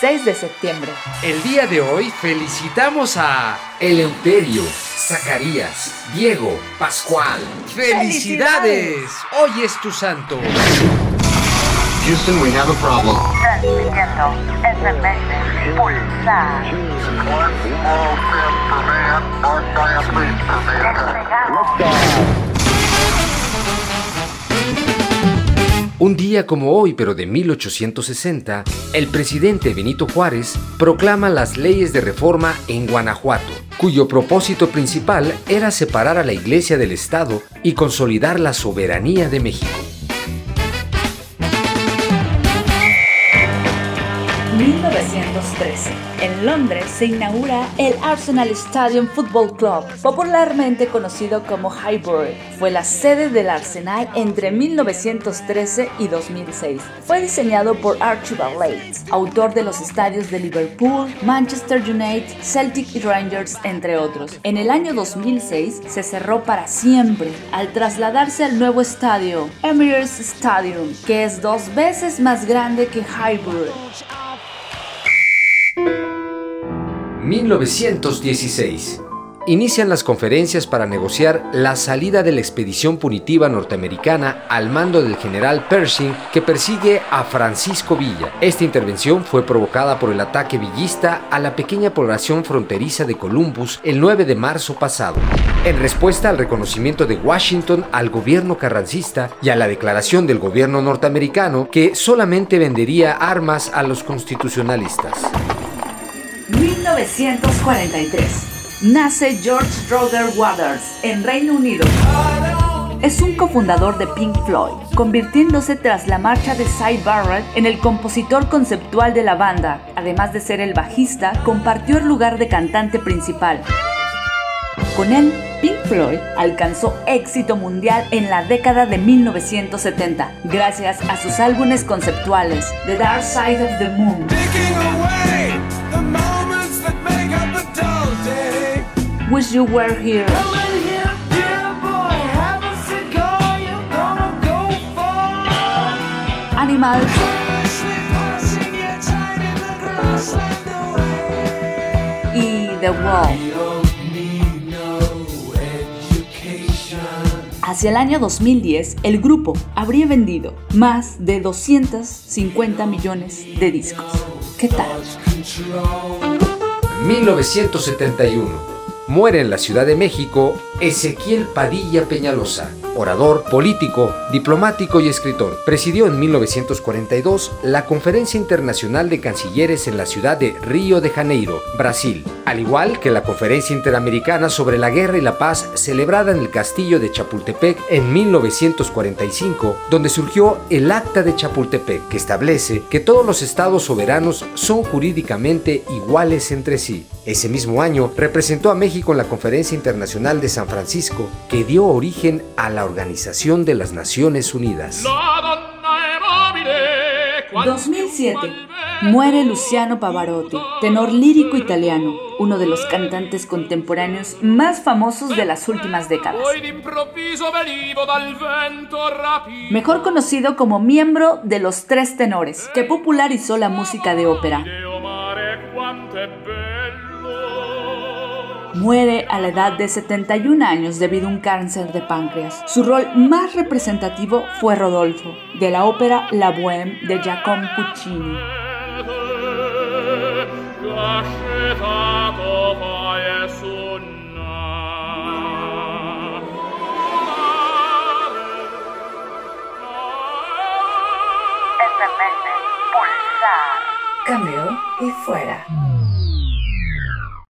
6 de septiembre. El día de hoy felicitamos a Eleuterio, Zacarías, Diego, Pascual. ¡Felicidades! Hoy es tu santo. Houston, we have a problem. Transmitiendo SMS Pulsar. Despegamos. Un día como hoy, pero de 1860, el presidente Benito Juárez proclama las leyes de reforma en Guanajuato, cuyo propósito principal era separar a la Iglesia del Estado y consolidar la soberanía de México. 1913. En Londres se inaugura el Arsenal Stadium Football Club, popularmente conocido como Highbury. Fue la sede del Arsenal entre 1913 y 2006. Fue diseñado por Archibald Leeds, autor de los estadios de Liverpool, Manchester United, Celtic y Rangers, entre otros. En el año 2006 se cerró para siempre al trasladarse al nuevo estadio, Emirates Stadium, que es dos veces más grande que Highbury. 1916. Inician las conferencias para negociar la salida de la expedición punitiva norteamericana al mando del general Pershing que persigue a Francisco Villa. Esta intervención fue provocada por el ataque villista a la pequeña población fronteriza de Columbus el 9 de marzo pasado, en respuesta al reconocimiento de Washington al gobierno carrancista y a la declaración del gobierno norteamericano que solamente vendería armas a los constitucionalistas. 1943. Nace George Roger Waters en Reino Unido. Es un cofundador de Pink Floyd, convirtiéndose tras la marcha de Cy Barrett en el compositor conceptual de la banda. Además de ser el bajista, compartió el lugar de cantante principal. Con él, Pink Floyd alcanzó éxito mundial en la década de 1970, gracias a sus álbumes conceptuales The Dark Side of the Moon. Wish You Were Here. Animals. Y The Wall. Hacia el año 2010, el grupo habría vendido más de 250 millones de discos. ¿Qué tal? 1971. Muere en la Ciudad de México Ezequiel Padilla Peñalosa, orador, político, diplomático y escritor. Presidió en 1942 la Conferencia Internacional de Cancilleres en la ciudad de Río de Janeiro, Brasil, al igual que la Conferencia Interamericana sobre la Guerra y la Paz celebrada en el Castillo de Chapultepec en 1945, donde surgió el Acta de Chapultepec, que establece que todos los estados soberanos son jurídicamente iguales entre sí. Ese mismo año representó a México en la Conferencia Internacional de San Francisco, que dio origen a la Organización de las Naciones Unidas. 2007. Muere Luciano Pavarotti, tenor lírico italiano, uno de los cantantes contemporáneos más famosos de las últimas décadas. Mejor conocido como miembro de los Tres Tenores, que popularizó la música de ópera. Muere a la edad de 71 años debido a un cáncer de páncreas. Su rol más representativo fue Rodolfo, de la ópera La Bohème de Giacomo Puccini. Pulsar. Cambio y fuera.